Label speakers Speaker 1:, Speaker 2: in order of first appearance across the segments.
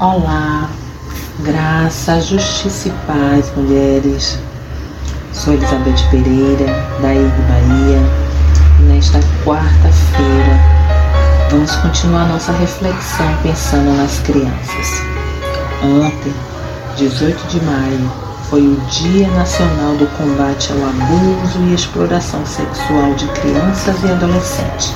Speaker 1: Olá, graça, justiça e paz, mulheres. Sou Elizabeth Pereira, da Ilha Bahia, e nesta quarta-feira vamos continuar nossa reflexão pensando nas crianças. Ontem, 18 de maio, foi o Dia Nacional do Combate ao Abuso e Exploração Sexual de Crianças e Adolescentes.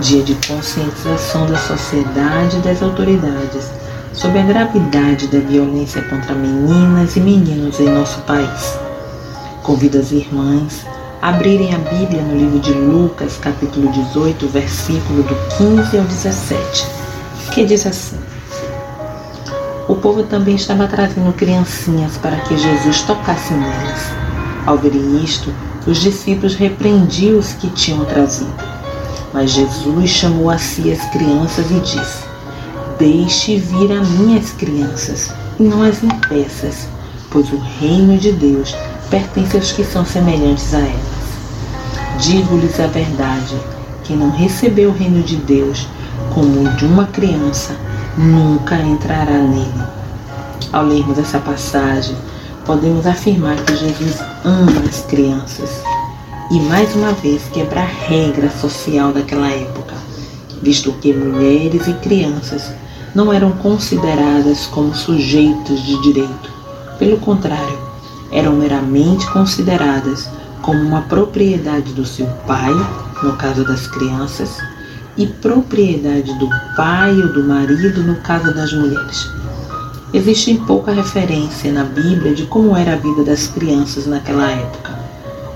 Speaker 1: Dia de conscientização da sociedade e das autoridades sobre a gravidade da violência contra meninas e meninos em nosso país. Convido as irmãs a abrirem a Bíblia no livro de Lucas, capítulo 18, versículo do 15 ao 17, que diz assim: O povo também estava trazendo criancinhas para que Jesus tocasse nelas. Ao verem isto, os discípulos repreendiam os que tinham trazido. Mas Jesus chamou a si as crianças e disse: Deixe vir a minhas crianças, e não as impeças, pois o reino de Deus pertence aos que são semelhantes a elas. Digo-lhes a verdade: quem não recebeu o reino de Deus como o de uma criança, nunca entrará nele. Ao lermos essa passagem, podemos afirmar que Jesus ama as crianças e mais uma vez quebra a regra social daquela época, visto que mulheres e crianças não eram consideradas como sujeitos de direito. Pelo contrário, eram meramente consideradas como uma propriedade do seu pai, no caso das crianças, e propriedade do pai ou do marido, no caso das mulheres. Existe pouca referência na Bíblia de como era a vida das crianças naquela época,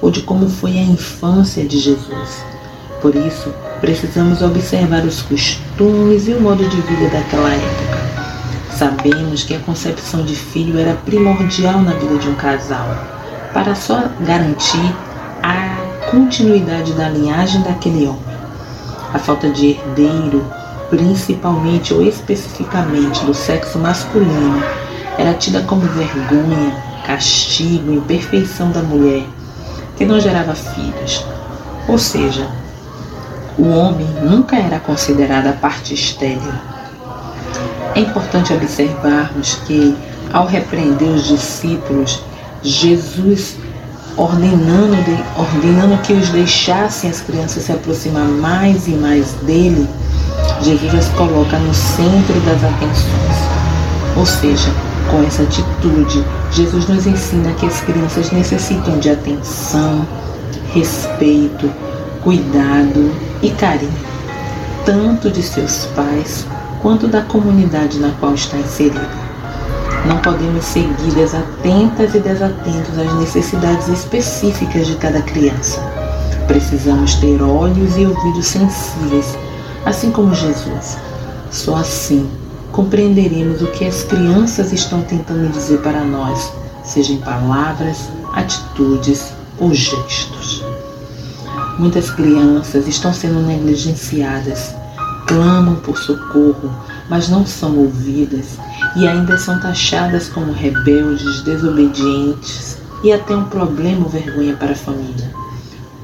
Speaker 1: ou de como foi a infância de Jesus. Por isso, precisamos observar os costumes e o modo de vida daquela época. Sabemos que a concepção de filho era primordial na vida de um casal, para só garantir a continuidade da linhagem daquele homem. A falta de herdeiro, principalmente ou especificamente do sexo masculino, era tida como vergonha, castigo, imperfeição da mulher, que não gerava filhos. Ou seja, o homem nunca era considerado a parte estéril. É importante observarmos que, ao repreender os discípulos, Jesus ordenando, de, ordenando que os deixassem as crianças se aproximar mais e mais dele, Jesus as coloca no centro das atenções. Ou seja, com essa atitude, Jesus nos ensina que as crianças necessitam de atenção, respeito, cuidado e carinho, tanto de seus pais quanto da comunidade na qual está inserida. Não podemos seguir desatentas e desatentos às necessidades específicas de cada criança. Precisamos ter olhos e ouvidos sensíveis, assim como Jesus. Só assim compreenderemos o que as crianças estão tentando dizer para nós, seja em palavras, atitudes ou gestos. Muitas crianças estão sendo negligenciadas, clamam por socorro, mas não são ouvidas e ainda são taxadas como rebeldes, desobedientes e até um problema ou vergonha para a família.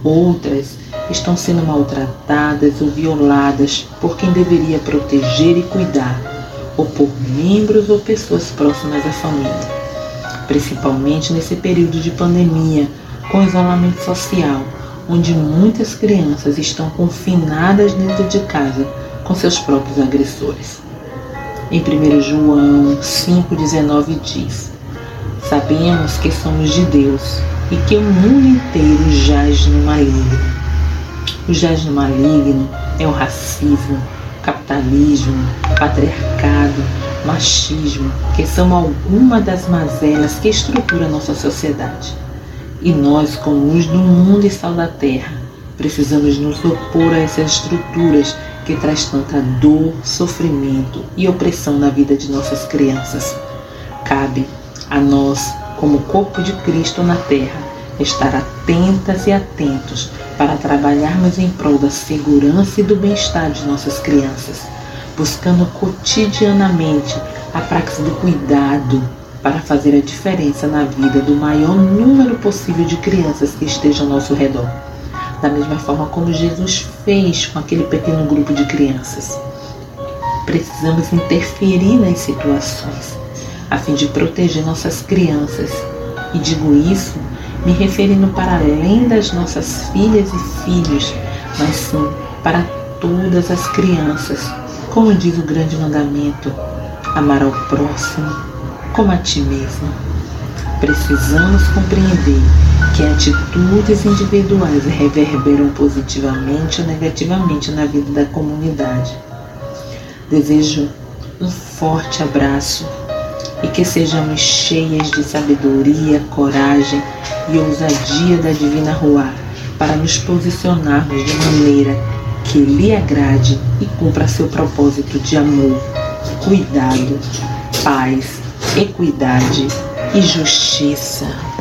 Speaker 1: Outras estão sendo maltratadas ou violadas por quem deveria proteger e cuidar, ou por membros ou pessoas próximas à família. Principalmente nesse período de pandemia, com isolamento social onde muitas crianças estão confinadas dentro de casa com seus próprios agressores. Em 1 João 5,19 diz: Sabemos que somos de Deus e que o mundo inteiro jaz no maligno. O jaz no maligno é o racismo, capitalismo, patriarcado, machismo, que são algumas das mazelas que estruturam nossa sociedade. E nós, como luz do mundo e sal da terra, precisamos nos opor a essas estruturas que traz tanta dor, sofrimento e opressão na vida de nossas crianças. Cabe a nós, como corpo de Cristo na terra, estar atentas e atentos para trabalharmos em prol da segurança e do bem-estar de nossas crianças, buscando cotidianamente a prática do cuidado, para fazer a diferença na vida do maior número possível de crianças que estejam ao nosso redor. Da mesma forma como Jesus fez com aquele pequeno grupo de crianças. precisamos interferir nas situações a fim de proteger nossas crianças. E digo isso me referindo para além das nossas filhas e filhos, mas sim para todas as crianças, como diz o grande mandamento: amar ao próximo como a ti mesmo. Precisamos compreender que atitudes individuais reverberam positivamente ou negativamente na vida da comunidade. Desejo um forte abraço e que sejamos cheias de sabedoria, coragem e ousadia da Divina Rua para nos posicionarmos de maneira que lhe agrade e cumpra seu propósito de amor, cuidado, paz, equidade e justiça.